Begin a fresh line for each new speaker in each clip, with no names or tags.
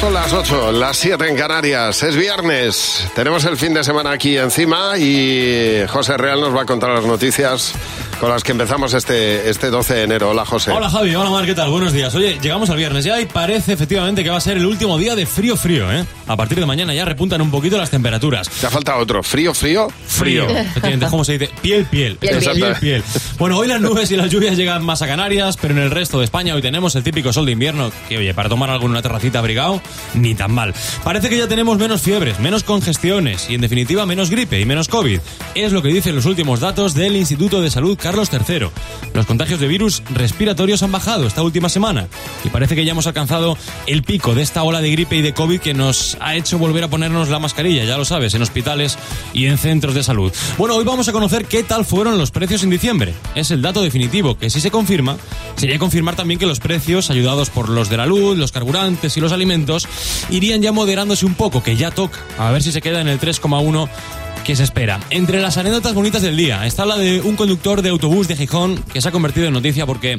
Son las 8, las 7 en Canarias. Es viernes. Tenemos el fin de semana aquí encima y José Real nos va a contar las noticias con las que empezamos este, este 12 de enero. Hola, José.
Hola, Javi. Hola, Mar. ¿Qué tal? Buenos días. Oye, llegamos al viernes ya y parece efectivamente que va a ser el último día de frío, frío, ¿eh? A partir de mañana ya repuntan un poquito las temperaturas.
Te ha faltado otro. Frío, frío, frío.
Efectivamente, ¿cómo se dice? Piel, piel.
Piel, piel.
piel, piel. Bueno, hoy las nubes y las lluvias llegan más a Canarias, pero en el resto de España hoy tenemos el típico sol de invierno, que oye, para tomar alguna terracita abrigado, ni tan mal. Parece que ya tenemos menos fiebres, menos congestiones y en definitiva menos gripe y menos COVID. Es lo que dicen los últimos datos del Instituto de Salud Carlos III. Los contagios de virus respiratorios han bajado esta última semana y parece que ya hemos alcanzado el pico de esta ola de gripe y de COVID que nos ha hecho volver a ponernos la mascarilla, ya lo sabes, en hospitales y en centros de salud. Bueno, hoy vamos a conocer qué tal fueron los precios en diciembre. Es el dato definitivo que si se confirma, sería confirmar también que los precios, ayudados por los de la luz, los carburantes y los alimentos, irían ya moderándose un poco, que ya toca. A ver si se queda en el 3,1 que se espera. Entre las anécdotas bonitas del día está la de un conductor de autobús de Gijón que se ha convertido en noticia porque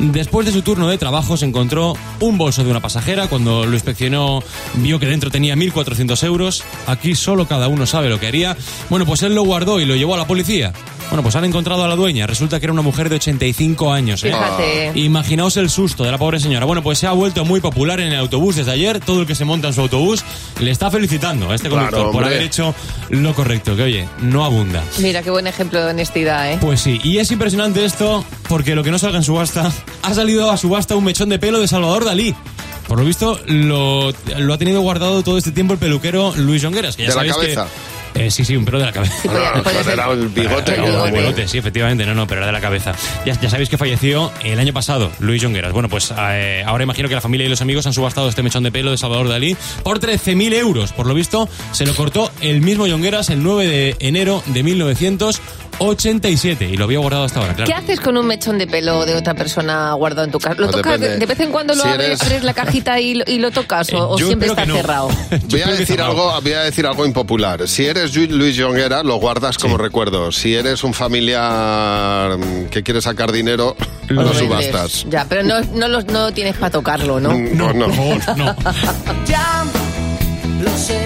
después de su turno de trabajo se encontró un bolso de una pasajera. Cuando lo inspeccionó vio que dentro tenía 1.400 euros. Aquí solo cada uno sabe lo que haría. Bueno, pues él lo guardó y lo llevó a la policía. Bueno, pues han encontrado a la dueña. Resulta que era una mujer de 85 años. ¿eh?
Fíjate.
Imaginaos el susto de la pobre señora. Bueno, pues se ha vuelto muy popular en el autobús desde ayer. Todo el que se monta en su autobús le está felicitando a este
Claro,
conductor por haber hecho lo correcto. Que oye, no abunda.
Mira qué buen ejemplo de honestidad, ¿eh?
Pues sí, y es impresionante esto porque lo que no salga en subasta, ha salido a subasta un mechón de pelo de Salvador Dalí. Por lo visto, lo, lo ha tenido guardado todo este tiempo el peluquero Luis Jongueras. Que ya
¿De la
sabéis que-
cabeza?
Eh, sí, sí, un pelo de la cabeza.
No, era el bigote.
El bigote.
bigote, sí, efectivamente, no, no, pero era de la cabeza. Ya, ya sabéis que falleció el año pasado, Luis Jongueras. Bueno, pues eh, ahora imagino que la familia y los amigos han subastado este mechón de pelo de Salvador Dalí por 13.000 euros. Por lo visto, se lo cortó el mismo Jongueras el 9 de enero de 1987 y lo había guardado hasta ahora, claro.
¿Qué haces con un mechón de pelo de otra persona guardado en tu casa? ¿Lo tocas
depende.
de, de vez en cuando lo
Si
abres,
eres-
abres la cajita y lo, y lo tocas o,
Eh,
o siempre está
no.
cerrado?
Voy a, decir algo, voy a decir algo impopular. Si eres Lu- Luis Jonguera, lo guardas como recuerdo. Si eres un familiar mm, que quiere sacar dinero,
Lo
subastas.
Ya, pero no, no, los- no tienes para tocarlo, ¿no?
Mm, pues no.
Por favor, no.
Ya lo sé,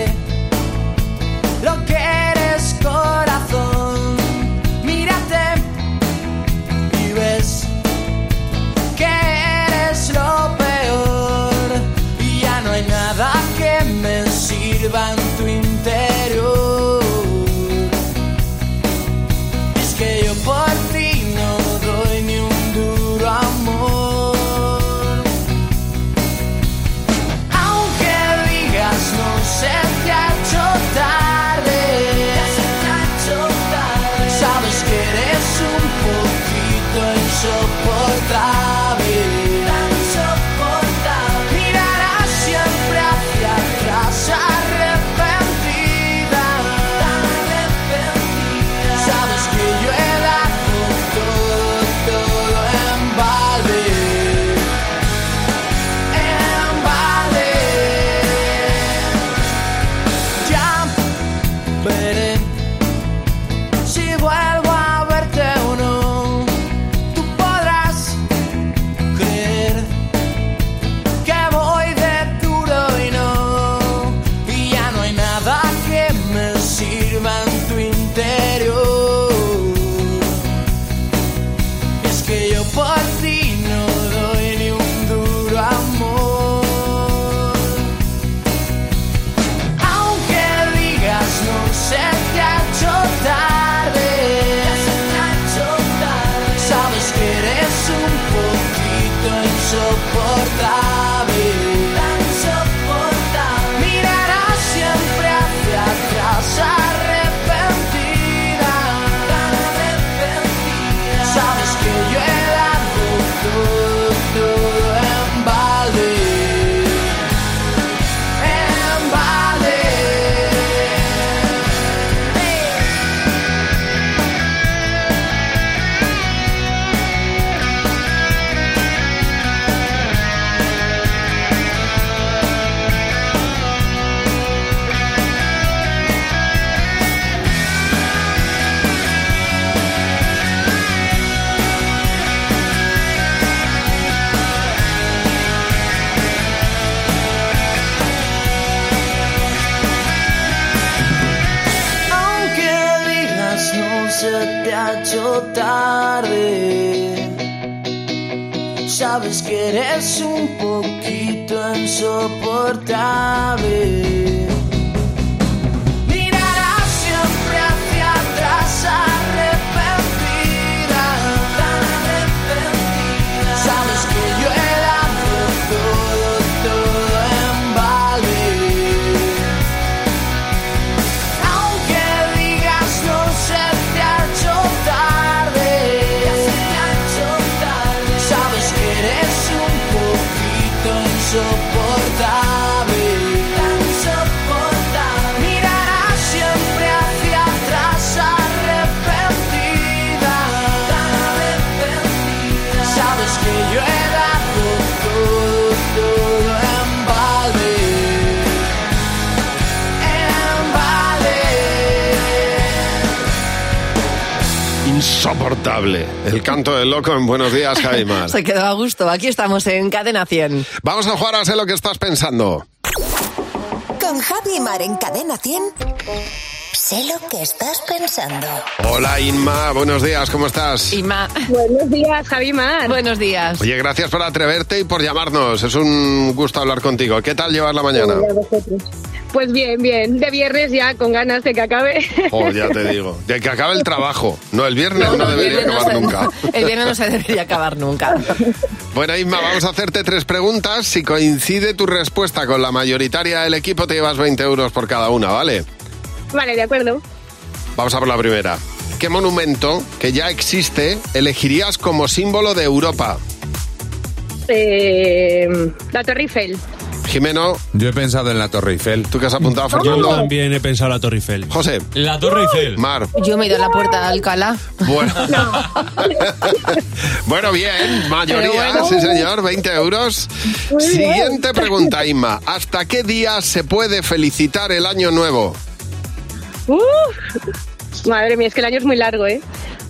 van eres un poquito insoportable. Insoportable.
El canto del loco en Buenos Días, Javi Mar.
Se quedó a gusto. Aquí estamos en Cadena 100.
Vamos a jugar a sé lo que estás pensando.
Con Javi y Mar en Cadena 100. Sé lo que estás pensando.
Hola Inma, buenos días, ¿cómo estás?
Inma,
Buenos días, Javi Mar.
buenos días.
Oye, gracias por atreverte y por llamarnos. Es un gusto hablar contigo. ¿Qué tal llevas la mañana?
Pues bien, bien. De viernes ya, con ganas de que acabe.
Oh, ya te digo. De que acabe el trabajo. No, el viernes no, debería
viernes no
acabar
se-
nunca.
El viernes no se debería acabar nunca.
Bueno, Inma, vamos a hacerte tres preguntas. Si coincide tu respuesta con la mayoritaria del equipo, te llevas 20 euros por cada una, ¿vale?
Vale, de acuerdo.
Vamos a por la primera. ¿Qué monumento que ya existe elegirías como símbolo de Europa?
Eh, la Torre Eiffel.
Jimeno,
Yo he pensado en la Torre Eiffel.
¿tú qué has apuntado,
Yo
Fernando?
también he pensado la Torre Eiffel.
José,
La Torre Eiffel.
Mar.
Yo me he ido a la puerta de Alcalá.
Bueno, bueno bien, mayoría,
bueno.
sí señor, 20 euros.
Muy bien.
Siguiente pregunta, Inma. ¿Hasta qué día se puede felicitar el año nuevo?
Uf. Madre mía, es que el año es muy largo, ¿eh?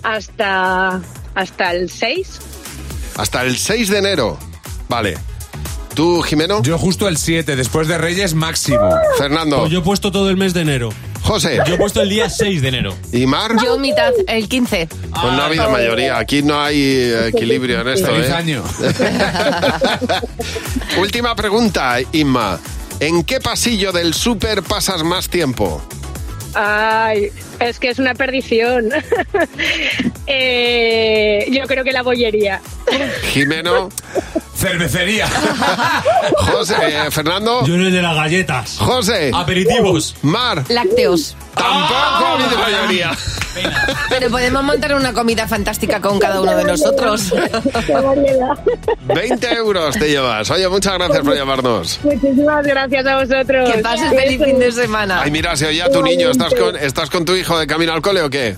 Hasta, hasta el 6.
Hasta el 6 de enero. Vale. ¿Tú, Jimeno?
Yo justo el 7, después de Reyes máximo.
Fernando.
Pues yo he puesto todo el mes de enero.
José.
Yo he puesto el día 6 de enero.
¿Y Mar?
Yo mitad, el 15.
Pues no ha habido mayoría. Aquí no hay equilibrio en esto,
Feliz
¿eh?
año.
Última pregunta, Inma. ¿En qué pasillo del súper pasas más tiempo?
Ay, es que es una perdición. Eh, yo creo que la bollería.
Jimeno,
Cervecería.
José, eh, Fernando,
Yo el de las galletas.
José,
Aperitivos.
Mar.
Lácteos.
Tampoco habido mayoría.
Pero podemos montar una comida fantástica con cada uno de nosotros.
Qué variedad.
20 euros te llevas. Oye, muchas gracias por llamarnos.
Muchísimas gracias a vosotros.
Que pases feliz fin de semana.
Ay, mira, se oye a tu niño. ¿Estás con, ¿Estás con tu hijo de camino al cole o qué?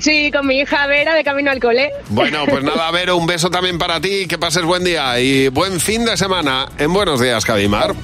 Sí, con mi hija Vera de camino al cole.
Bueno, pues nada, Vero, un beso también para ti. Que pases buen día y buen fin de semana en Buenos Días, Javimar.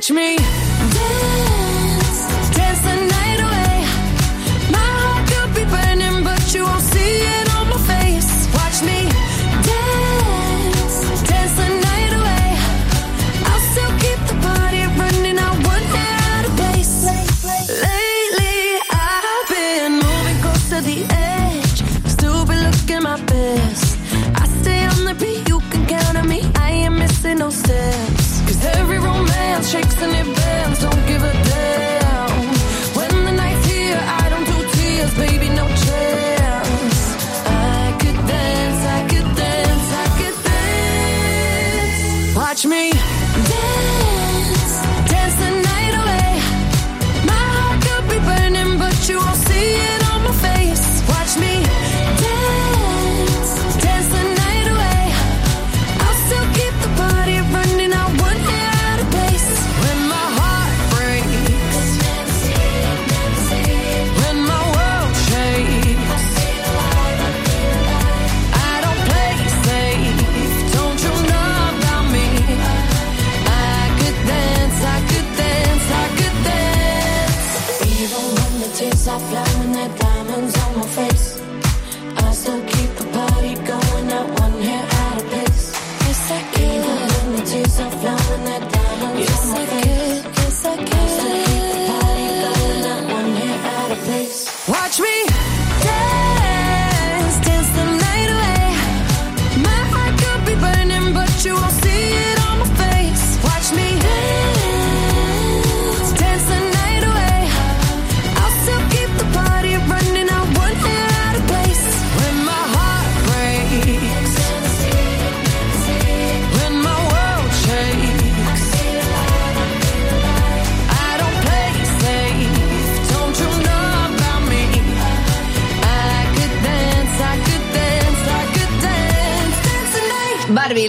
Dance. Watch me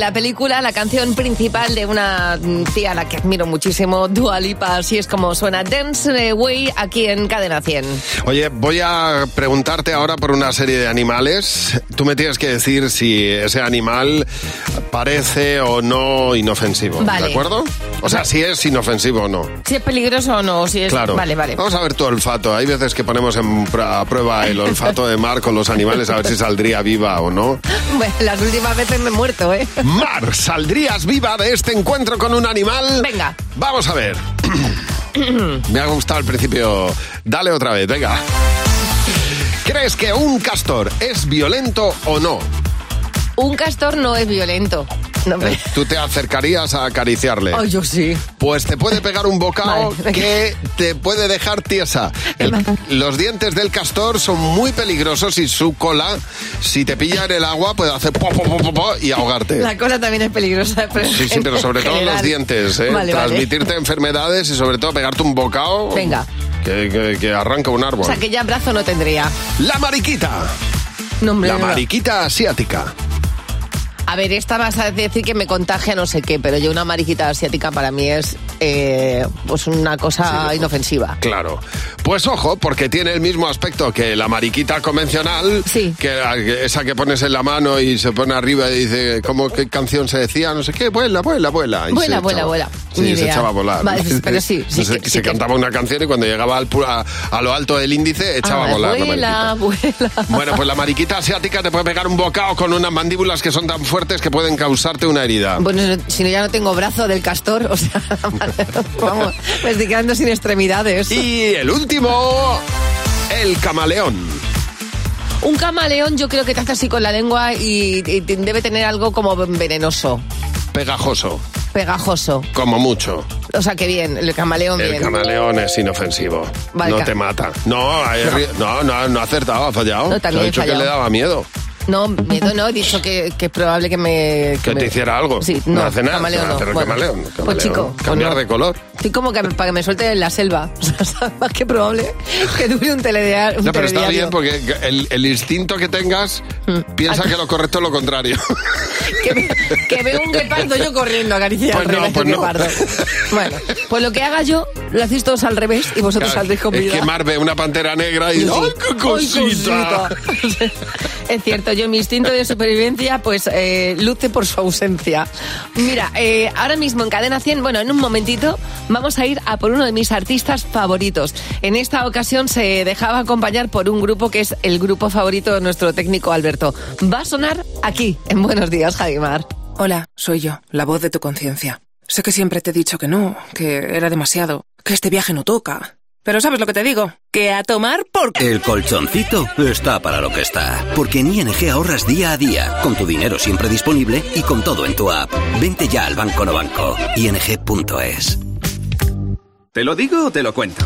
la película, la canción principal de una mm, tía a la que admiro muchísimo, Dua Lipa, así es como suena Dance Away aquí en Cadena 100.
Oye, voy a preguntarte ahora por una serie de animales. Tú me tienes que decir si ese animal parece o no inofensivo.
Vale.
¿De acuerdo? O sea, si es inofensivo o no.
Si es peligroso o no, si es...
Claro.
Vale, vale.
Vamos a ver tu olfato. Hay veces que ponemos en pr- a prueba el olfato de Mar con los animales a ver si saldría viva o no.
Bueno, las últimas veces me he muerto, ¿eh?
Mar, ¿saldrías viva de este encuentro con un animal?
Venga.
Vamos a ver. Me ha gustado el principio. Dale otra vez, venga. ¿Crees que un castor es violento o no?
Un castor no es violento. No,
Eh, ¿Tú te acercarías a acariciarle?
Ay, yo sí.
Pues te puede pegar un bocado
Vale.
que te puede dejar tiesa. El- los dientes del castor son muy peligrosos y su cola, si te pilla en el agua, puede hacer po, po, po, po, po y ahogarte.
La cola también es peligrosa. Pero
Sí, sí, pero sobre todo los dientes, ¿eh?
Vale, vale.
Transmitirte enfermedades y sobre todo pegarte un bocado.
Venga.
Que, que- que arranca un árbol.
O sea, que ya brazo no tendría.
La mariquita.
No, hombre,
La
no.
mariquita asiática.
A ver, esta vas a decir que me contagia no sé qué, pero yo una mariquita asiática para mí es eh, pues una cosa inofensiva.
Claro. Pues ojo, porque tiene el mismo aspecto que la mariquita convencional,
Sí.
que la- esa que pones en la mano y se pone arriba y dice, ¿cómo qué canción se decía? No sé qué, vuela, vuela, vuela. Y
Vuela, vuela,
echaba-
vuela.
Sí,
Ni
se
idea.
echaba a volar.
Vale, pero sí, sí
se,
que-
se
sí que-
cantaba una canción y cuando llegaba al a, a lo alto del índice echaba
Ah,
a volar la
vuela,
mariquita.
vuela.
Bueno, pues la mariquita asiática te puede pegar un bocado con unas mandíbulas que son tan fuertes que pueden causarte una herida.
Bueno, si no ya no tengo brazo del castor, o sea, vamos, me estoy quedando sin extremidades.
Y el último, el camaleón.
Un camaleón yo creo que te hace así con la lengua y, y debe tener algo como venenoso,
Pegajoso,
pegajoso.
como mucho.
O sea, que bien, el camaleón
El
bien.
camaleón es inofensivo.
Vale,
no te mata. No, no, no, no ha acertado, ha fallado.
No, también
ha
he
dicho que
fallado.
le daba miedo.
No, miedo no, he dicho que, que es probable que me...
Que
me-
te hiciera algo.
Sí, no,
hace nada.
camaleón no. Bueno,
camaleón.
pues
Camaleón.
chico, pues
Cambiar
no.
de color.
Estoy como que para que me suelte en la selva. O sea, ¿sabes? más que probable que dure un, telediario.
No, pero está bien porque el, el instinto que tengas
Mm.
piensa que lo correcto es lo contrario.
que, ve- que veo un guepardo yo corriendo a acariciar
Pues no, pues no.
Bueno, pues lo que haga yo, lo hacéis todos al revés y vosotros
Claro,
saldréis con
es
vida.
que Mar ve una pantera negra y
Sí.
¡ay, qué
Ay,
cosita!
cosita. es cierto, yo mi instinto de supervivencia pues eh, luce por su ausencia. Mira, eh, ahora mismo en Cadena 100, bueno, en un momentito vamos a ir a por uno de mis artistas favoritos. En esta ocasión se dejaba acompañar por un grupo que es el grupo favorito de nuestro técnico Alberto. Va a sonar aquí, en Buenos Días, Javimar.
Hola, soy yo, la voz de tu conciencia. Sé que siempre te he dicho que no, que era demasiado, que este viaje no toca. Pero ¿sabes lo que te digo? Que a tomar por...
El colchoncito está para lo que está. Porque en ING ahorras día a día, con tu dinero siempre disponible y con todo en tu app. Vente ya al Banco No Banco. ING.es.
¿Te lo digo o te lo cuento?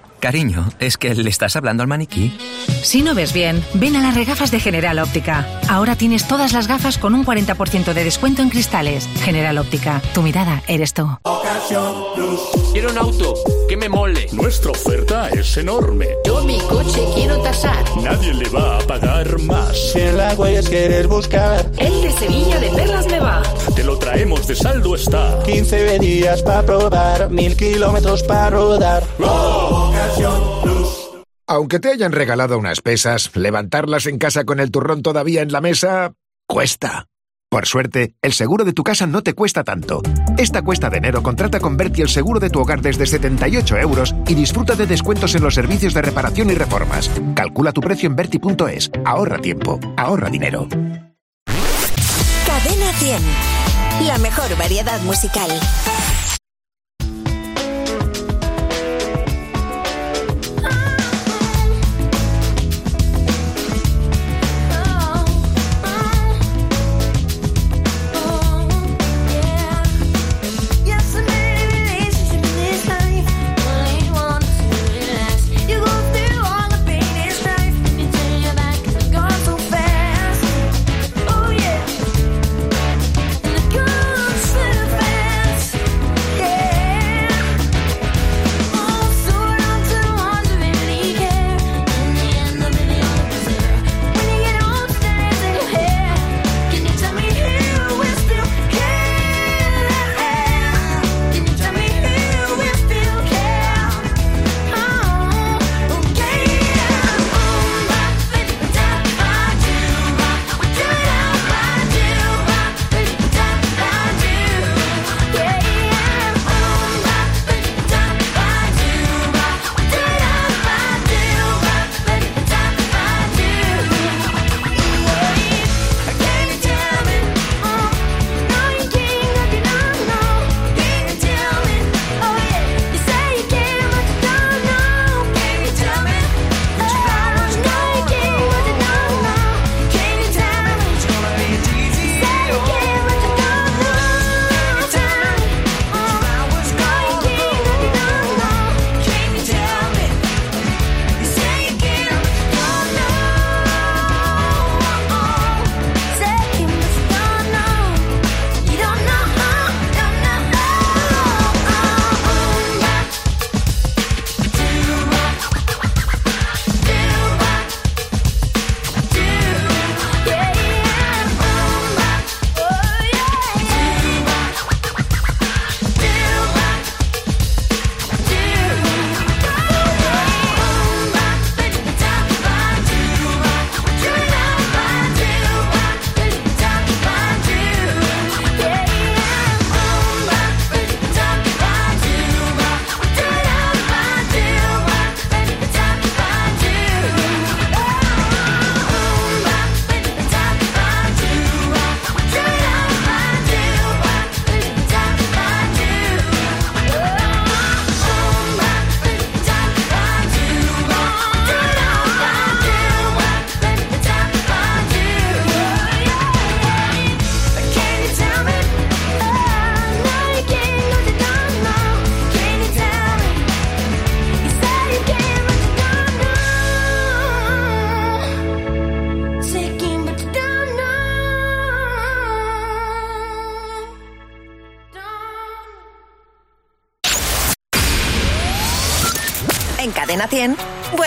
Cariño, ¿es que le estás hablando al maniquí?
Si no ves bien, ven a las regafas de General Óptica. Ahora tienes todas las gafas con un 40% de descuento en cristales. General Óptica, tu mirada eres tú.
Quiero un auto que me mole.
Nuestra oferta es enorme.
Yo mi coche quiero tasar.
Nadie le va a pagar más.
Si en la huellas quieres buscar,
El de Sevilla de Perlas me va.
Te lo traemos de saldo está.
15 días para probar, mil kilómetros para rodar.
Aunque te hayan regalado unas pesas, levantarlas en casa con el turrón todavía en la mesa cuesta. Por suerte, el seguro de tu casa no te cuesta tanto. Esta cuesta de enero contrata con Berti el seguro de tu hogar desde 78 euros y disfruta de descuentos en los servicios de reparación y reformas. Calcula tu precio en Berti.es. Ahorra tiempo, ahorra dinero.
Cadena 100. La mejor variedad musical.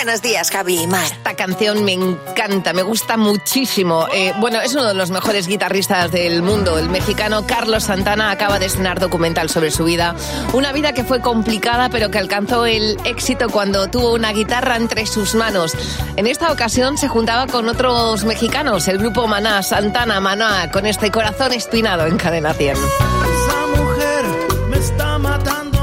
Buenos días, Javi y Mar.
Esta canción me encanta, me gusta muchísimo. Eh, bueno, es uno de los mejores guitarristas del mundo. El mexicano Carlos Santana acaba de estrenar documental sobre su vida. Una vida que fue complicada, pero que alcanzó el éxito cuando tuvo una guitarra entre sus manos. En esta ocasión se juntaba con otros mexicanos, el grupo Maná, Santana, Maná, con este corazón espinado en Cadena 100.
Esa mujer me está matando,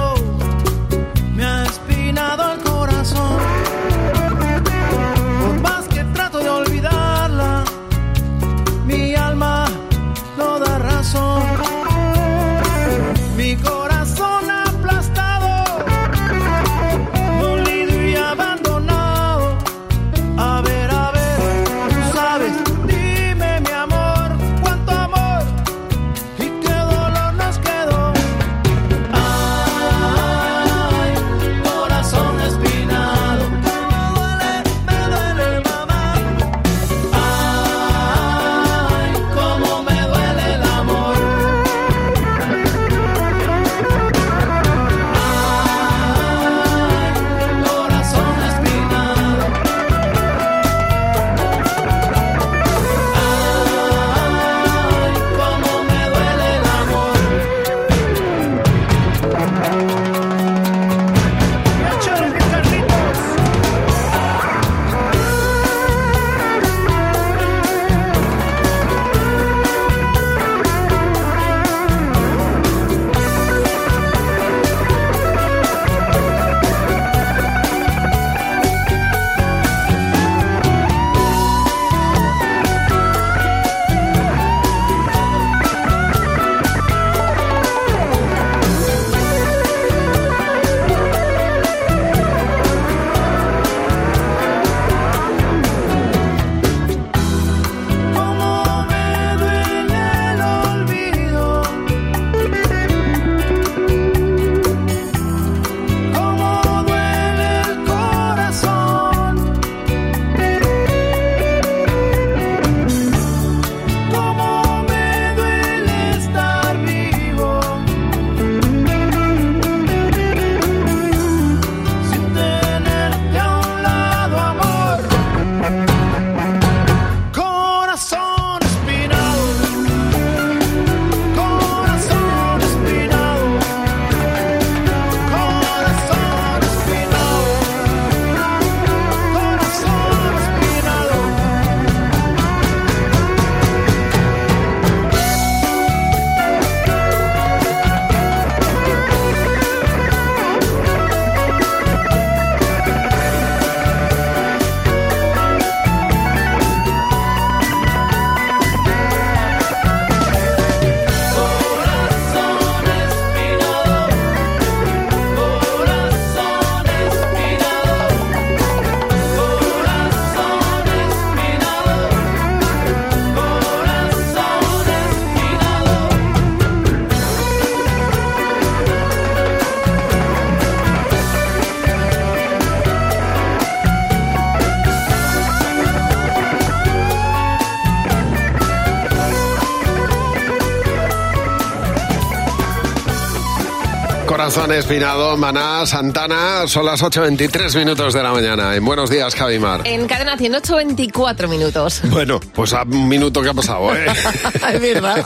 Corazón
Espinado, Maná, Santana, son las 8.23 minutos de la mañana. En Buenos Días, Javimar.
En cadena 100, 8.24 minutos.
Bueno, pues a un minuto que ha pasado, ¿eh?
es verdad.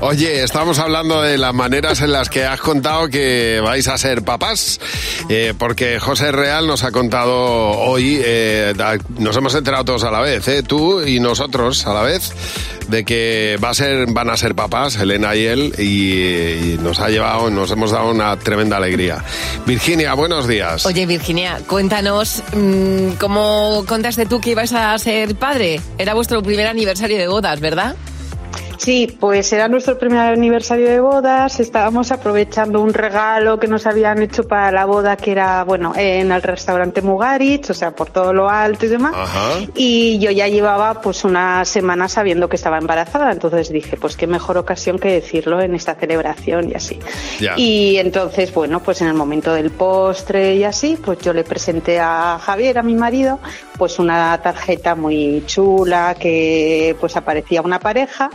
Oye, estamos hablando de las maneras en las que has contado que vais a ser papás, eh, porque José Real nos ha contado hoy, eh, nos hemos enterado todos a la vez, ¿eh? tú y nosotros a la vez, de que va a ser, van a ser papás, Elena y él, y, y nos ha llevado, nos hemos dado una tremenda alegría. Virginia, buenos días.
Oye, Virginia, cuéntanos, mm, ¿cómo contaste tú que ibas a ser padre? Era vuestro primer aniversario de bodas, ¿verdad?
Sí, pues era nuestro primer aniversario de bodas. Estábamos aprovechando un regalo que nos habían hecho para la boda, que era, bueno, en el restaurante Mugarich, o sea, por todo lo alto y demás. Y yo ya llevaba pues una semana sabiendo que estaba embarazada, entonces dije, pues qué mejor ocasión que decirlo en esta celebración y así.
Ya.
Y entonces, bueno, pues en el momento del postre y así, pues yo le presenté a Javier, a mi marido, pues una tarjeta muy chula que pues aparecía una pareja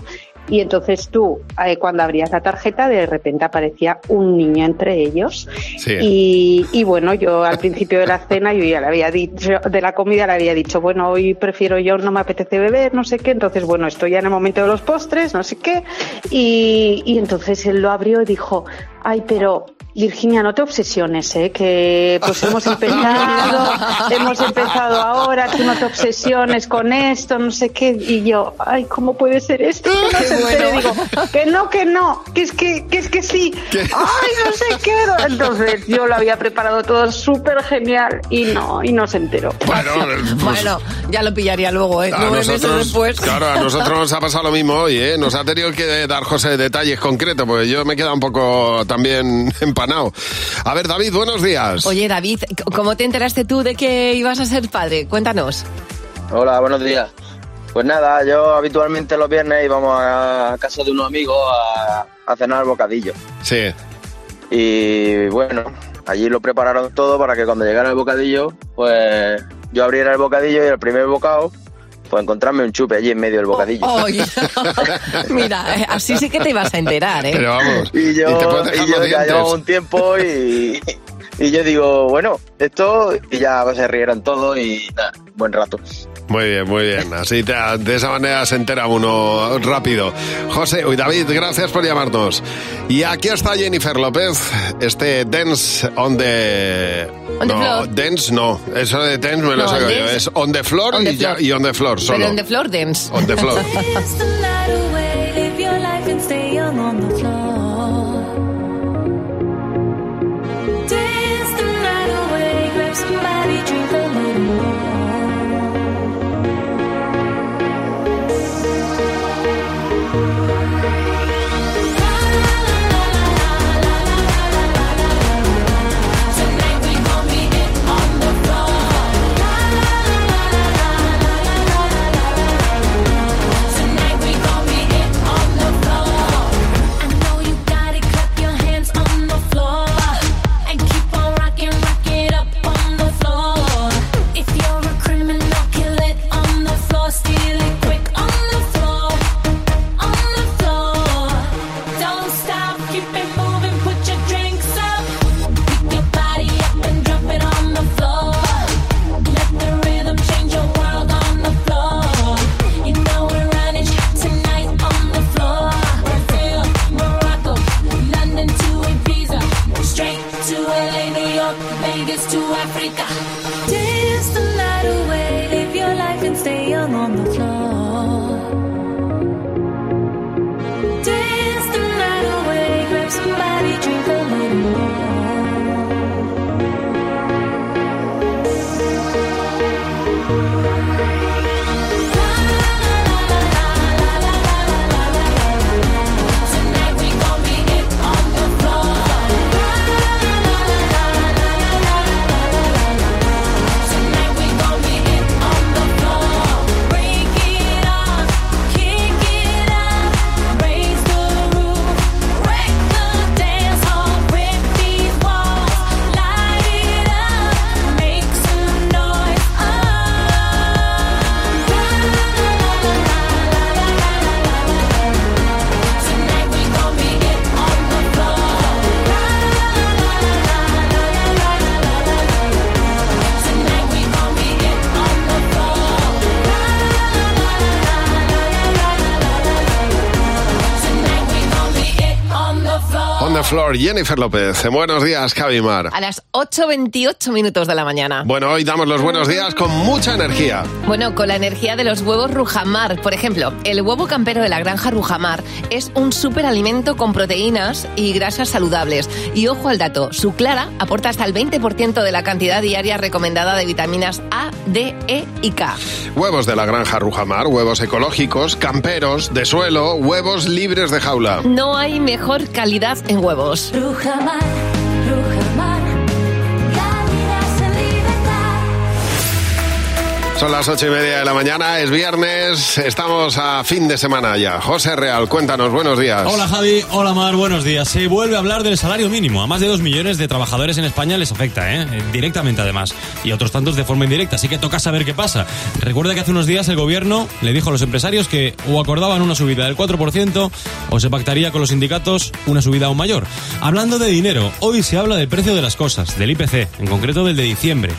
y entonces tú, eh, cuando abrías la tarjeta, de repente aparecía un niño entre ellos.
Sí.
Y, y bueno, yo al principio de la cena, yo ya le había dicho, de la comida le había dicho, bueno, hoy prefiero yo, no me apetece beber, no sé qué. Entonces, bueno, estoy ya en el momento de los postres, no sé qué. Y, y entonces él lo abrió y dijo, ay, pero Virginia, no te obsesiones, ¿eh? que pues hemos empezado, hemos empezado ahora, tú no te obsesiones con esto, no sé qué. Y yo, ay, ¿cómo puede ser esto? Que no se entere. Digo, que no, que no, que es que, que es que sí. Ay, no sé qué. Entonces yo lo había preparado todo súper genial y no, y no se enteró.
Bueno, pues-
Bueno, ya lo pillaría luego, ¿eh? Meses
nosotros,
después.
claro, a nosotros nos ha pasado lo mismo hoy, ¿eh? Nos ha tenido que dar José detalles concretos, porque yo me he quedado un poco también empanado. A ver, David, buenos días.
Oye, David, ¿cómo te enteraste tú de que ibas a ser padre? Cuéntanos.
Hola, buenos días. Pues nada, yo habitualmente los viernes íbamos a casa de unos amigos a, a cenar bocadillo.
Sí.
Y bueno, allí lo prepararon todo para que cuando llegara el bocadillo, pues yo abriera el bocadillo y el primer bocado, pues encontrarme un chupe allí en medio del bocadillo.
Oye, mira, eh, así sí que te ibas a enterar, ¿eh?
Y yo,
y te puedes dejar
y yo ya llevaba un tiempo y, y yo digo, bueno, esto, y ya se rieron todos y nada, buen rato.
Muy bien, muy bien. Así te- de esa manera se entera uno rápido. José, uy, David, gracias por llamarnos. Y aquí está Jennifer López, este Dance on the...
On the
no,
floor.
Dance no, eso de dance me lo
No,
saco yo. Es on the floor,
On the
y, ya- y on the floor solo.
Pero The.
On the floor.
Dance the on the floor. floor,
Jennifer López. Buenos días, Cabimar.
A las 8.28 minutos de la mañana.
Bueno, hoy damos los buenos días con mucha energía.
Bueno, con la energía de los huevos Rujamar. Por ejemplo, el huevo campero de la granja Rujamar es un superalimento con proteínas y grasas saludables. Y ojo al dato, su clara aporta hasta el 20% de la cantidad diaria recomendada de vitaminas A, D, E y K.
Huevos de la granja Rujamar, huevos ecológicos, camperos, de suelo, huevos libres de jaula.
No hay mejor calidad en huevos.
Rujamar, Rujamar,
Son las ocho y media de la mañana, es viernes, estamos a fin de semana ya. José Real, cuéntanos, buenos días.
Hola Javi, hola Mar, buenos días. Se vuelve a hablar del salario mínimo. A más de dos millones de trabajadores en España les afecta, ¿eh? Eh, directamente además. Y a otros tantos de forma indirecta, así que toca saber qué pasa. Recuerda que hace unos días el gobierno le dijo a los empresarios que o acordaban una subida del 4% o se pactaría con los sindicatos una subida aún mayor. Hablando de dinero, hoy se habla del precio de las cosas, del IPC, en concreto del de diciembre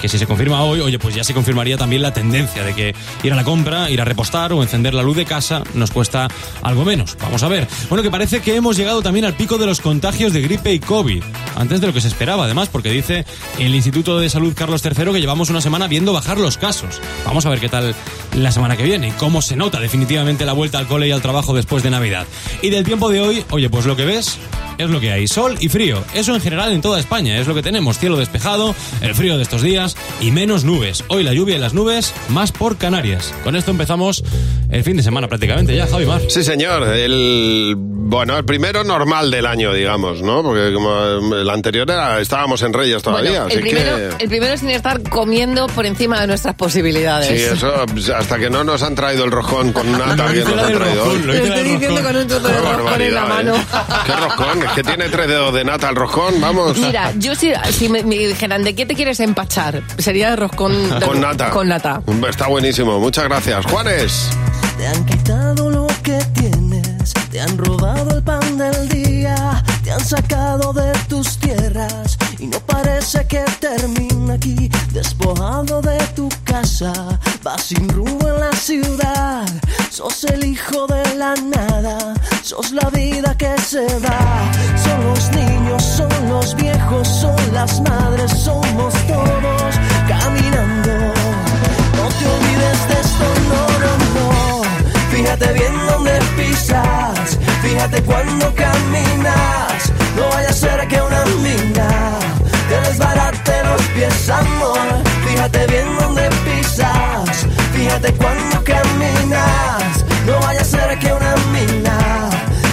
que si se confirma hoy, oye, pues ya se confirmaría también la tendencia de que ir a la compra, ir a repostar o encender la luz de casa nos cuesta algo menos. Vamos a ver. Bueno, que parece que hemos llegado también al pico de los contagios de gripe y COVID, antes de lo que se esperaba, además, porque dice el Instituto de Salud Carlos III que llevamos una semana viendo bajar los casos. Vamos a ver qué tal la semana que viene y cómo se nota definitivamente la vuelta al cole y al trabajo después de Navidad. Y del tiempo de hoy, oye, pues lo que ves es lo que hay. Sol y frío. Eso en general en toda España es lo que tenemos. Cielo despejado, el frío de estos días y menos nubes. Hoy la lluvia y las nubes más por Canarias. Con esto empezamos el fin de semana prácticamente ya, Javi Mar.
Sí, señor. El, bueno, el primero normal del año, digamos, ¿no? Porque como el anterior era, estábamos en Reyes todavía.
Bueno,
así
el, primero,
que...
el primero sin estar comiendo por encima de nuestras posibilidades.
Sí, eso, pues, hasta que no nos han traído el rojón con nata que nos han traído.
Lo estoy diciendo con un trozo de roscón en la
barbaridad,
mano.
¿eh? ¿Qué roscón? Es que tiene tres dedos de nata el roscón, vamos.
Mira, yo si, si me, me dijeran de qué te quieres empachar, sería de roscón de-
Con nata.
Con nata.
Está buenísimo, muchas gracias. Juanes.
Te han quitado lo que tienes, te han robado el pan del día, te han sacado de tus tierras y no parece que termina aquí, despojado de tu casa, vas sin rumbo en la ciudad, sos el hijo de la nada, sos la vida que se va, son los niños, son los viejos, son las madres, somos todos caminando. No te olvides de esto, no, no. Fíjate bien dónde pisas, fíjate cuando caminas. No vaya a ser que una mina te desbarate los pies, amor. Fíjate bien dónde pisas, fíjate cuando caminas. No vaya a ser que una mina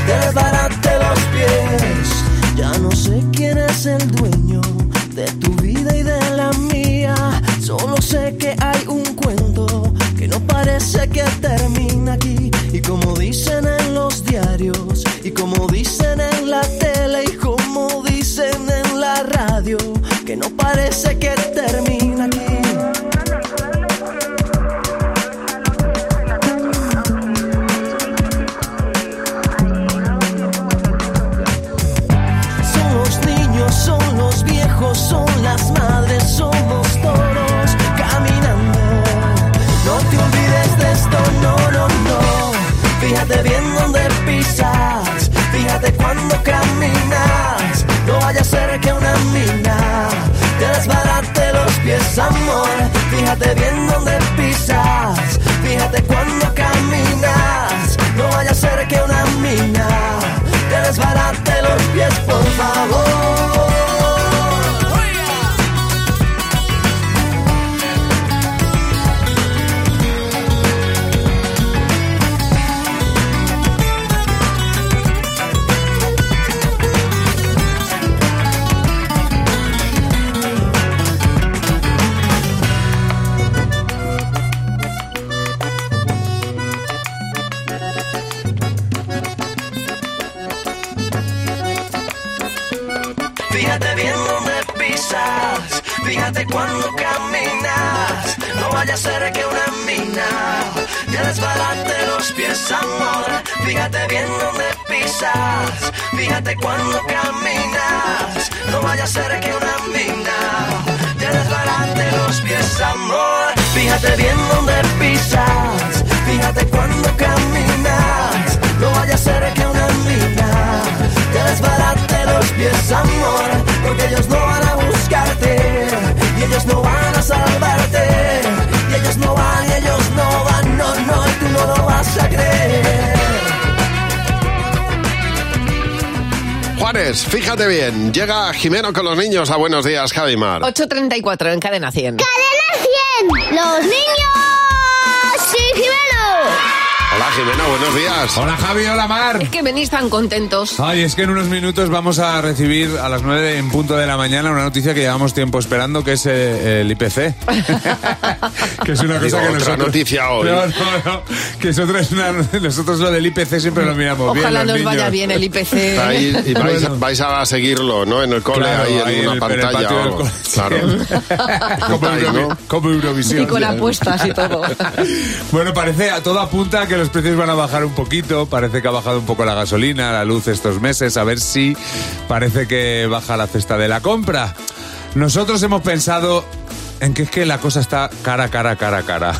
te desbarate los pies. Ya no sé quién es el dueño de tu vida y de la mía. Solo sé que hay un cuento que no parece que termina aquí. Como dicen en los diarios, y como dicen en la tele, y como dicen en la radio, que no parece que termina bien,
llega Jimeno con los niños a Buenos Días, Javimar.
8.34 en Cadena 100.
¡Cadena 100! ¡Los niños!
Hola Jimeno, buenos días.
Hola Javi, hola Mar.
Es que venís tan contentos.
Ay, es que en unos minutos vamos a recibir a las 9 en punto de la mañana una noticia que llevamos tiempo esperando, que es eh, el IPC. que es una
Digo,
cosa que
otra
nosotros...
noticia hoy.
No, no, no. Que es otra- es una- nosotros lo del IPC siempre lo miramos bien.
Ojalá
los
nos vaya
niños.
bien el IPC.
Ahí, y vais,
Bueno.
vais a seguirlo, ¿no? En el cole,
Claro,
ahí en
ahí en
una
el- en el
pantalla.
patio
o
del
algo.
cole.
Claro.
como, como Eurovisión.
Y con apuestas y todo.
Bueno, parece, a todo apunta que los precios van a bajar un poquito. Parece que ha bajado un poco la gasolina, la luz estos meses. A ver si parece que baja la cesta de la compra. Nosotros hemos pensado en que es que la cosa está cara, cara, cara, cara.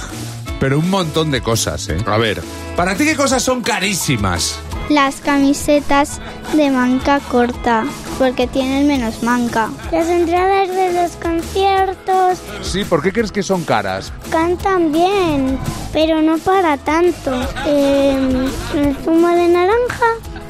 Pero un montón de cosas, ¿eh?
A ver.
¿Para ti qué cosas son carísimas?
Las camisetas de manga corta, porque tienen menos manga. Las entradas de los conciertos
Sí, ¿por qué crees que son caras?
cantan bien, pero no para tanto. Eh, el zumo de naranja,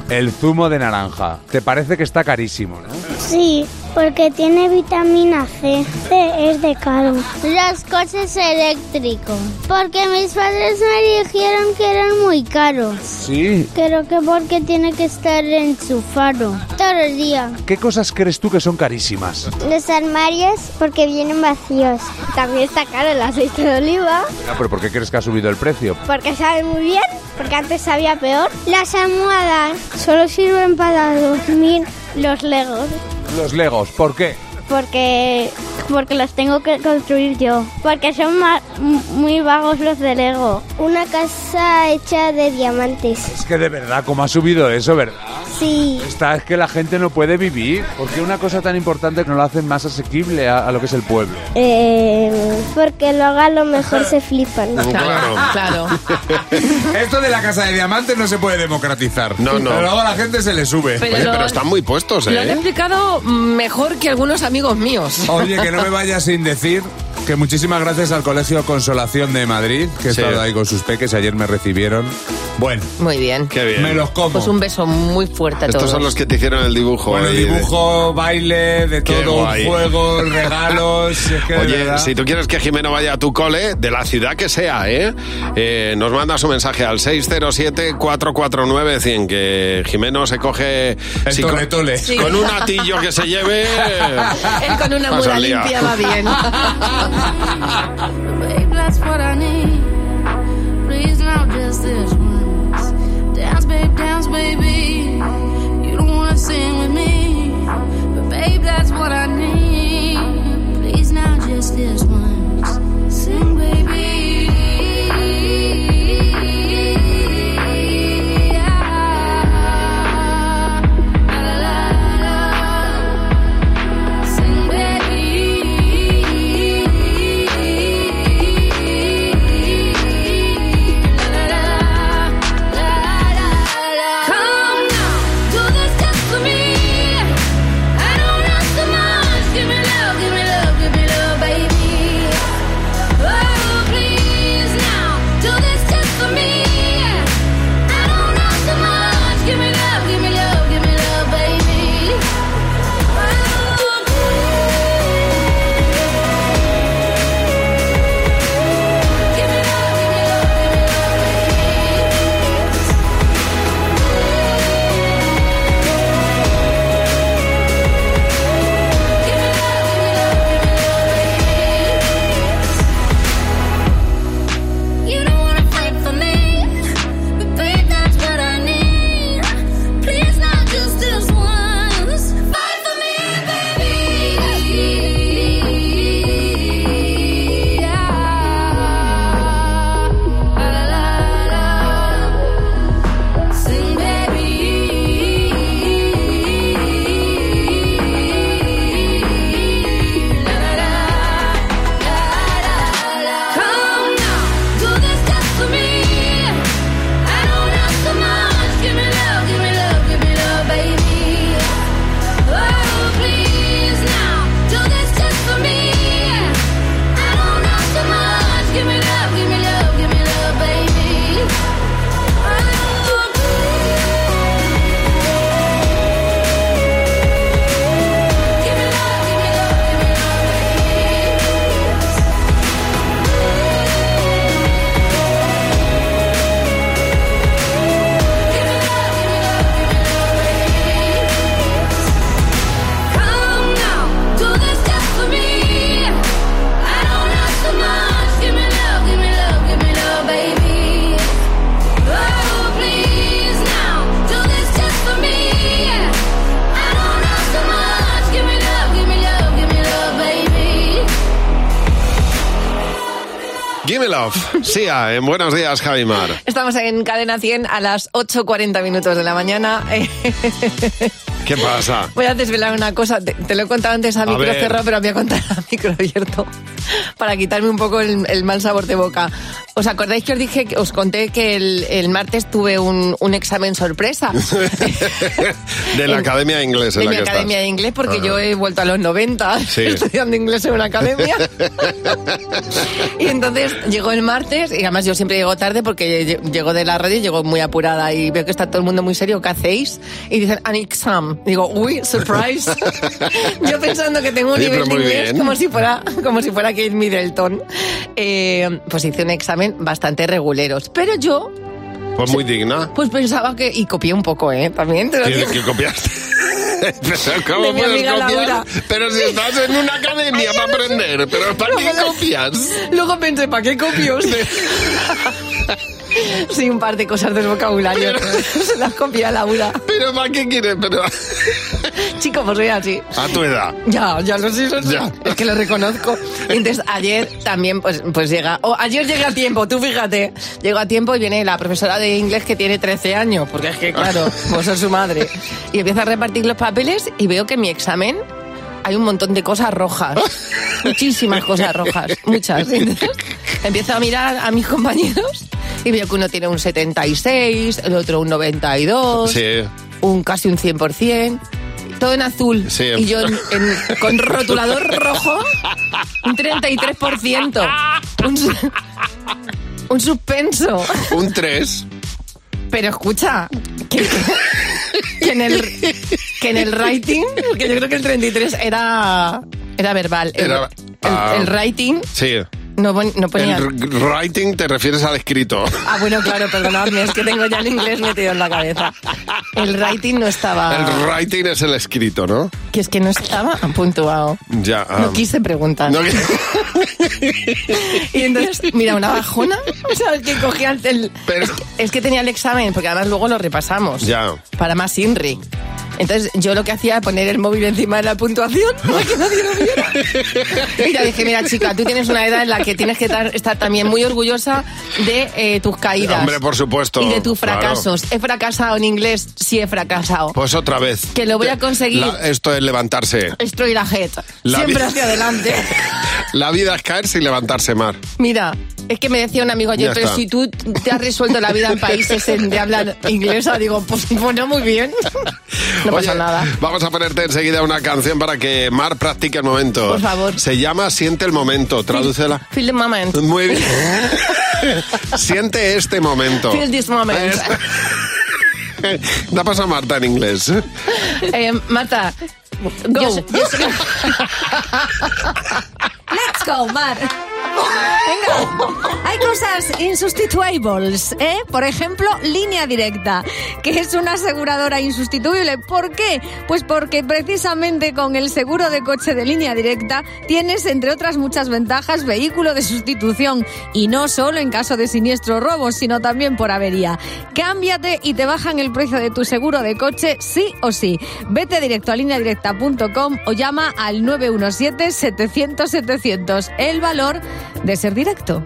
El zumo de naranja. ¿Te parece que está carísimo, no?
sí, porque tiene vitamina C. C es de caro. Los coches eléctricos, porque mis padres me dijeron que eran muy caros.
Sí.
Creo que porque tiene que estar enchufado todo el día.
¿Qué cosas crees tú que son carísimas?
Los armarios porque vienen vacíos. También está caro el aceite de oliva.
Ah, pero ¿por qué crees que ha subido el precio?
Porque sabe muy bien, porque antes sabía peor. Las almohadas solo sirven para dormir los legos.
Los Legos, ¿por qué?
Porque, porque los tengo que construir yo. Porque son ma- m- muy vagos los de Lego. Una casa hecha de diamantes.
Es que de verdad, ¿cómo ha subido eso, verdad?
Sí.
Está, es que la gente no puede vivir. porque una cosa tan importante no lo hacen más asequible a, a lo que es el pueblo?
Eh, porque luego a lo mejor se flipan.
Claro.
Claro.
Esto de la casa de diamantes no se puede democratizar.
No, no.
Pero luego a la gente se le sube.
Pero
Oye, pero están muy puestos,
Lo han
¿eh?
explicado mejor que algunos amigos míos.
Oye, que no me vaya sin decir que muchísimas gracias al Colegio Consolación de Madrid, que he
Sí.
estado ahí con sus peques, ayer me recibieron. Bueno,
Muy bien.
Qué bien.
me los como.
Pues un beso muy fuerte a
Estos
todos.
son los que te hicieron el dibujo.
Bueno,
ahí de-
dibujo, baile, de
Qué
todo,
guay.
juegos, regalos. es que
Oye, si tú quieres que Jimeno vaya a tu cole, de la ciudad que sea, ¿eh? Eh, nos mandas un mensaje al 607-449-100, que Jimeno se coge...
El
si
tole,
con,
tole.
Sí.
con un atillo que se lleve...
Él con una
vas
muda limpia va bien.
Babe, that's what I need. Please now just this once. Dance, babe, dance, baby. You don't wanna sing with me, but babe, that's what I need.
Sia, en Buenos Días, Javimar.
Estamos en Cadena 100 a las 8.40 minutos de la mañana.
¿Qué pasa?
Voy a desvelar una cosa. Te, te lo he contado antes a,
A
micro
ver.
cerrado, pero voy a contar a micro abierto para quitarme un poco el, el mal sabor de boca. ¿Os acordáis que os dije, os conté que el, el martes tuve un, un examen sorpresa
De la Academia de Inglés en
de
la
mi
que
academia
estás.
de inglés porque
Ajá.
yo he vuelto a los 90
Sí.
estudiando inglés en una academia. Y entonces llegó el martes, y además yo siempre llego tarde porque lle- llego de la radio llego muy apurada y veo que está todo el mundo muy serio, ¿qué hacéis? Y dicen, an exam. Digo, uy, surprise. yo pensando que tengo un
Oye,
nivel de inglés
bien.
como si fuera, como si fuera Kate Middleton. Eh, pues hice un examen bastante reguleros. Pero yo,
Pues muy digna.
pues pensaba que, y copié un poco, ¿eh? También te lo
¿Qué,
digo.
qué copiaste? Pero ¿Cómo
De mi
puedes
amiga
copiar?
Laura.
Pero si estás en una academia para aprender, ¿pero para qué
Luego-
copias?
Luego pensé, ¿para qué copios? Sí, un par de cosas del vocabulario. Se las copia Laura.
¿Pero para qué quieres? Pero
Chico, pues soy así.
a tu edad.
Ya, ya lo sé, lo sé.
Ya.
Es que lo reconozco. Entonces, ayer también, pues, pues llega. o ayer llegué a tiempo, tú fíjate. Llego a tiempo y viene la profesora de inglés que tiene 13 años, porque es que, claro, vos sos su madre. Y empieza a repartir los papeles y veo que mi examen hay un montón de cosas rojas. Muchísimas cosas rojas. Muchas. Entonces, empiezo a mirar a mis compañeros y veo que uno tiene un 76, el otro un 92
Sí.
un casi un 100%, todo en azul.
Sí.
Y yo en- en- con rotulador rojo, un 33%. Un, un suspenso.
Un 3.
Pero escucha, que, que en el, que en el writing, que yo creo que el 33 era, era verbal. El,
Era-
el-
ah.
el writing
Sí.
No, no ponía...
El writing te refieres al escrito.
Ah, bueno, claro, perdonadme, es que tengo ya el inglés metido en la cabeza. El writing no estaba...
El writing es el escrito, ¿no?
Que es que no estaba puntuado.
Ya. ah.
No quise preguntar.
No-
Y entonces, mira, una bajona. O sea, es que cogía el... el- es, que, es que tenía el examen, porque además luego lo repasamos.
Ya.
Para más INRI. Entonces yo lo que hacía era poner el móvil encima de la puntuación para que nadie lo viera. Y ya dije, mira chica, tú tienes una edad en la que tienes que estar, también muy orgullosa de eh, tus caídas.
Hombre, por supuesto.
Y de tus
claro.
fracasos. He fracasado en inglés, sí he fracasado.
Pues otra vez.
Que lo voy a conseguir.
La- esto es levantarse.
Ahead.
La
Siempre
vida-
hacia adelante.
La vida es caerse y levantarse mar.
Mira, es que me decía un amigo ayer, pero
está.
si tú te has resuelto la vida en países en- de habla inglesa, digo, pues bueno, muy bien. No pasa
Oye,
nada.
Vamos a ponerte enseguida una canción para que Mar practique el momento.
Por favor.
Se llama Siente el momento. Tradúcela.
Feel the moment.
Muy bien. Siente este momento.
Feel this moment.
Da paso a Marta en inglés.
Eh, Marta, go.
Yo yo Let's go, Mar. Venga, hay cosas insustituibles, ¿eh? Por ejemplo, línea directa, que es una aseguradora insustituible. ¿Por qué? Pues porque precisamente con el seguro de coche de línea directa tienes, entre otras muchas ventajas, vehículo de sustitución. Y no solo en caso de siniestro robo, sino también por avería. Cámbiate y te bajan el precio de tu seguro de coche sí o sí. Vete directo a lineadirecta.com o llama al 917-700-700. El valor de ser directo.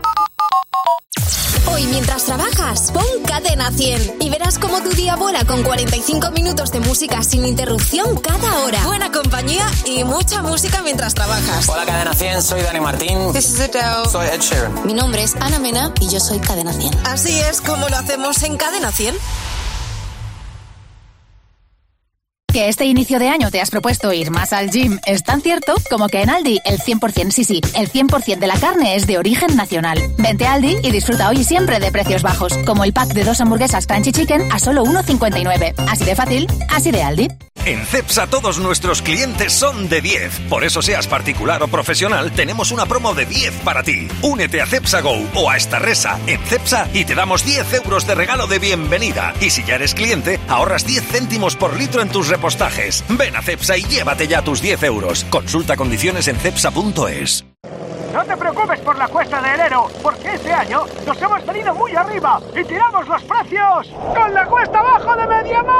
Hoy mientras trabajas, pon Cadena 100 y verás cómo tu día vuela con 45 minutos de música sin interrupción cada hora. Buena compañía y mucha música mientras trabajas.
Hola Cadena 100, soy Dani Martín.
This is Adele.
Soy Ed Sheeran.
Mi nombre es Ana Mena y yo soy Cadena 100. Así es como lo hacemos en Cadena 100.
Que este inicio de año te has propuesto ir más al gym es tan cierto como que en Aldi el 100% sí sí, el 100% de la carne es de origen nacional. Vente a Aldi y disfruta hoy y siempre de precios bajos, como el pack de dos hamburguesas Crunchy Chicken a solo 1,59. Así de fácil, así de Aldi.
En CEPSA todos nuestros clientes son de 10. Por eso seas particular o profesional, tenemos una promo de 10 para ti. Únete a CEPSA Go o a esta resa en CEPSA y te damos 10 euros de regalo de bienvenida. Y si ya eres cliente, ahorras 10 céntimos por litro en tus repostajes. Ven a CEPSA y llévate ya tus 10 euros. Consulta condiciones en cepsa.es.
No te preocupes por la cuesta de enero, porque este año nos hemos venido muy arriba y tiramos los precios con la cuesta abajo de Mediamar.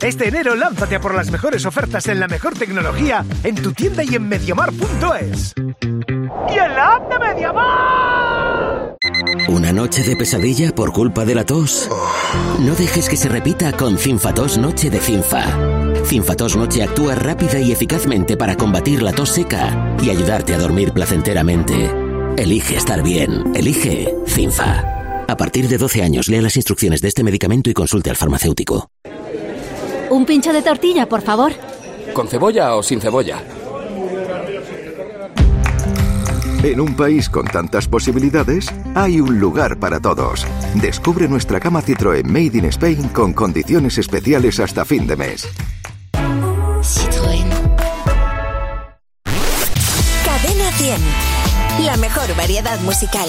Este enero lánzate a por las mejores ofertas en la mejor tecnología en tu tienda y en mediamar.es. y en la app de Mediamar.
¿Una noche de pesadilla por culpa de la tos? No dejes que se repita con Cinfatos Noche de Cinfa. Cinfatos Noche actúa rápida y eficazmente para combatir la tos seca y ayudarte a dormir placenteramente. Elige estar bien. Elige Cinfa. A partir de 12 años, lea las instrucciones de este medicamento y consulte al farmacéutico.
Un pincho de tortilla, por favor.
¿Con cebolla o sin cebolla?
En un país con tantas posibilidades, hay un lugar para todos. Descubre nuestra cama Citroën Made in Spain con condiciones especiales hasta fin de mes.
Citroën. Cadena 100. La mejor variedad musical.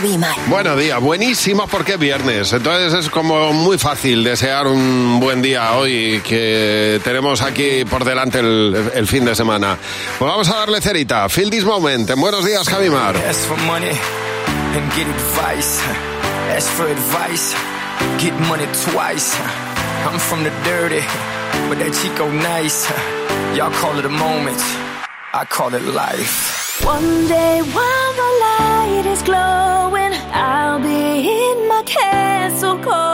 buenos días, Javi y Mar.
Buenos días, buenísimo porque es viernes. Entonces es como muy fácil desear un buen día hoy que tenemos aquí por delante el, el fin de semana. Pues vamos a darle cerita. Feel this moment. En buenos días, Javimar.
Ask for money and get advice. Ask for advice, get money twice. I'm from the dirty, but that Chico nice. Y'all call it a moment, I call it life.
One day while the light is glowing,
so cold.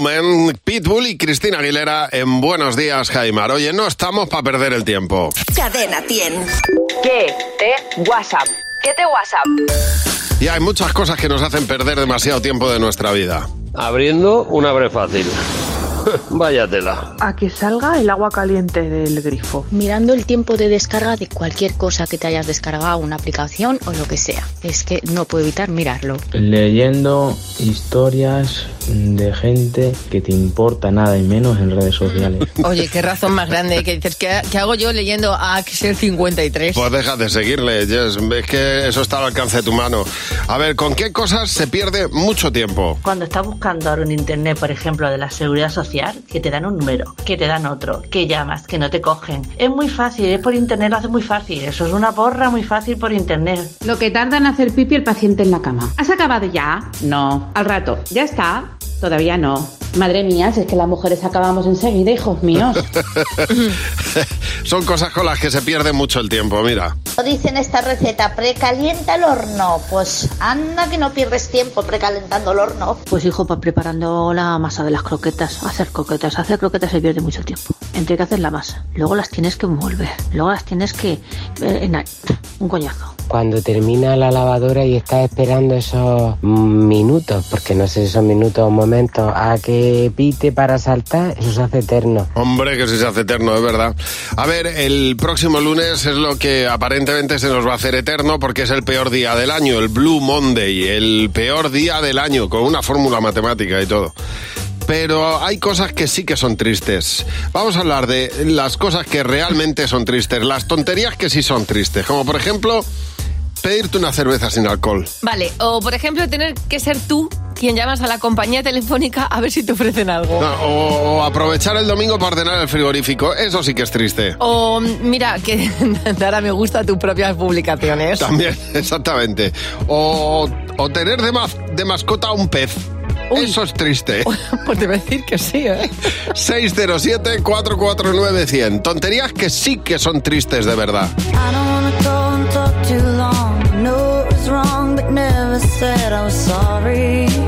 Moment,
Pitbull y Cristina Aguilera en Buenos Días, Jaimar. Oye, no estamos para perder el tiempo.
Cadena 100.
¿Qué te WhatsApp? ¿Qué te WhatsApp?
Y hay muchas cosas que nos hacen perder demasiado tiempo de nuestra vida.
Abriendo una bre fácil. Vaya tela.
A que salga el agua caliente del grifo.
Mirando el tiempo de descarga de cualquier cosa que te hayas descargado, una aplicación o lo que sea. Es que no puedo evitar mirarlo.
Leyendo historias de gente que te importa nada y menos en redes sociales.
Oye, qué razón más grande que dices. ¿Qué, qué hago yo leyendo a Axel 53?
Pues deja de seguirle, Jess. Es que eso está al alcance de tu mano. A ver, ¿con qué cosas se pierde mucho tiempo?
Cuando estás buscando ahora en internet, por ejemplo, de la seguridad social, que te dan un número, que te dan otro, que llamas, que no te cogen. Es muy fácil, es por internet, lo hace muy fácil. Eso es una porra muy fácil por internet.
Lo que tarda en hacer pipi el paciente en la cama. ¿Has acabado ya? No. Al rato. ¿Ya está? Todavía no. Madre mía, si es que las mujeres acabamos enseguida, hijos míos.
Son cosas con las que se pierde mucho el tiempo, mira.
Dicen esta receta, precalienta el horno. Pues anda que no pierdes tiempo precalentando el horno.
Pues hijo, pues preparando la masa de las croquetas, hacer croquetas, hacer croquetas se pierde mucho tiempo. Entre que hacer la masa, luego las tienes que envolver, luego las tienes que... eh, en- un coñazo.
Cuando termina la lavadora y estás esperando esos minutos, porque no sé, esos minutos o momentos, a que pite para saltar, eso se hace eterno.
Hombre, que si se hace eterno, es verdad. A ver, el próximo lunes es lo que aparentemente se nos va a hacer eterno porque es el peor día del año, el Blue Monday, el peor día del año, con una fórmula matemática y todo. Pero hay cosas que sí que son tristes. Vamos a hablar de las cosas que realmente son tristes, las tonterías que sí son tristes, como por ejemplo pedirte una cerveza sin alcohol.
Vale, o por ejemplo, tener que ser tú quien llamas a la compañía telefónica a ver si te ofrecen algo.
No, o, o aprovechar el domingo para ordenar el frigorífico, eso sí que es triste.
O mira, que Dara me gusta tus propias publicaciones.
También, exactamente. O, o tener de, ma- de mascota un pez. Eso es triste.
Pues te voy a decir que sí, ¿eh?
607-449-100. Tonterías que sí que son tristes de verdad.
I don't never said I was sorry.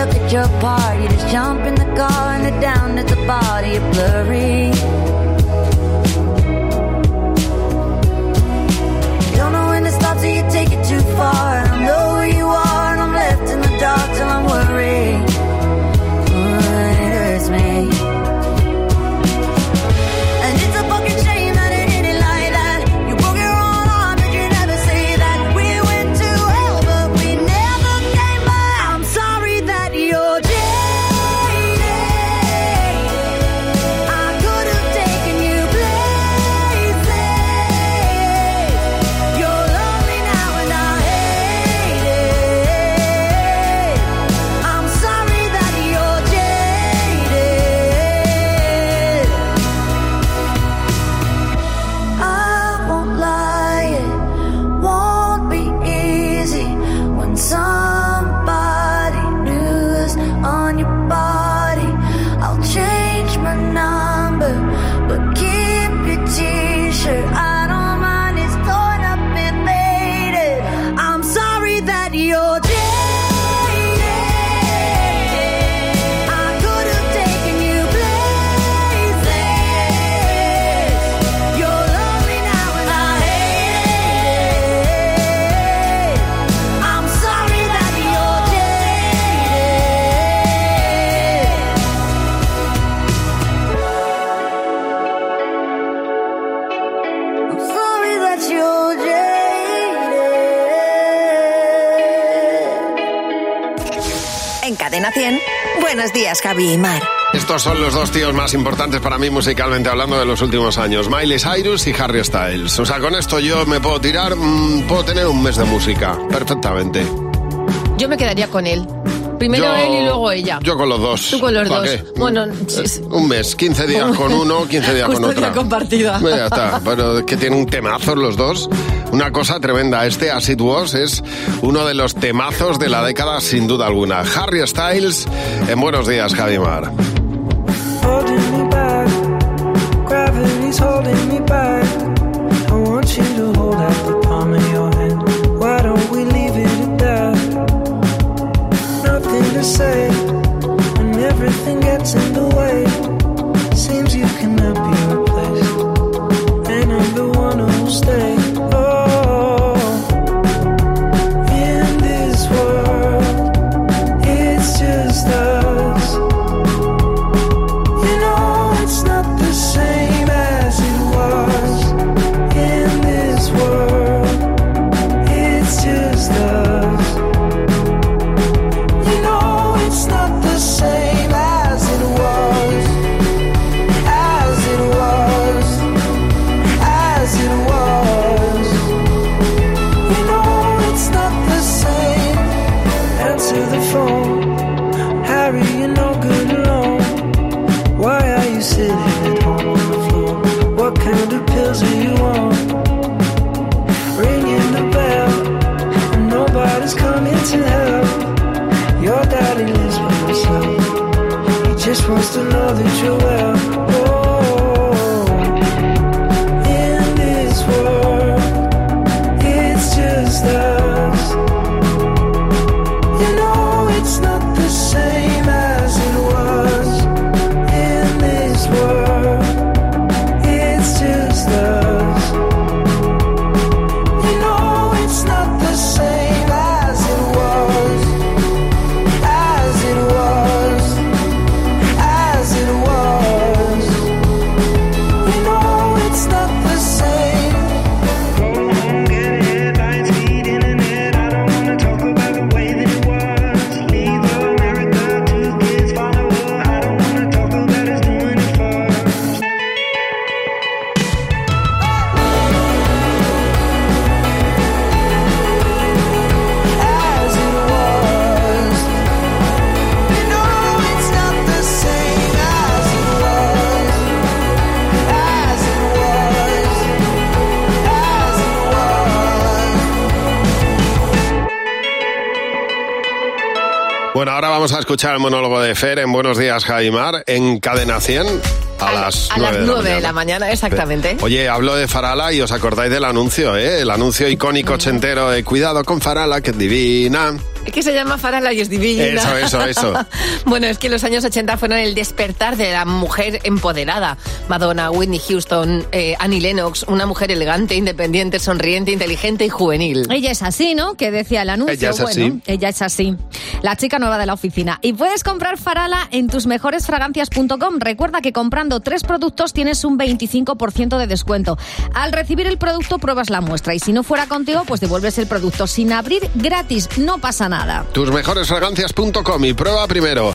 look at your party. Just jump in the car and they're down at the bar. You're blurry. Don't know when to stop so you take it too far.
Buenos días, Javi y Mar.
Estos son los dos tíos más importantes para mí musicalmente hablando de los últimos años, Miley Cyrus y Harry Styles. O sea, con esto yo me puedo tirar, mmm, puedo tener un mes de música, perfectamente.
Yo me quedaría con él. Primero él y luego ella.
Yo con los dos.
Tú con los dos. Bueno, eh,
un mes, 15 días con uno, 15 días con otra.
compartida.
Ya está, pero es que tienen temazos los dos. Una cosa tremenda, este As It es uno de los temazos de la década sin duda alguna. Harry Styles, en Buenos Días,
Javi Mar. stay.
escuchar el monólogo de Fer en Buenos Días, Jaimar, en Cadena 100. A, a las,
a 9, las
9
de, la de la mañana, exactamente.
Oye, hablo de Farala y os acordáis del anuncio, ¿eh? El anuncio icónico ochentero de Cuidado con Farala, que es divina.
Es que se llama Farala y es divina.
Eso, eso, eso.
bueno, es que los años 80 fueron el despertar de la mujer empoderada. Madonna, Whitney Houston, eh, Annie Lennox, una mujer elegante, independiente, sonriente, inteligente y juvenil.
Ella es así, ¿no? Que decía el anuncio.
Ella es
bueno,
así.
Ella es así. La chica nueva de la oficina. Y puedes comprar Farala en tusmejoresfragancias.com. Recuerda que comprando tres productos tienes un 25% de descuento. Al recibir el producto pruebas la muestra y si no fuera contigo, pues devuelves el producto sin abrir gratis. No pasa nada.
Tusmejoresfragancias.com y prueba primero.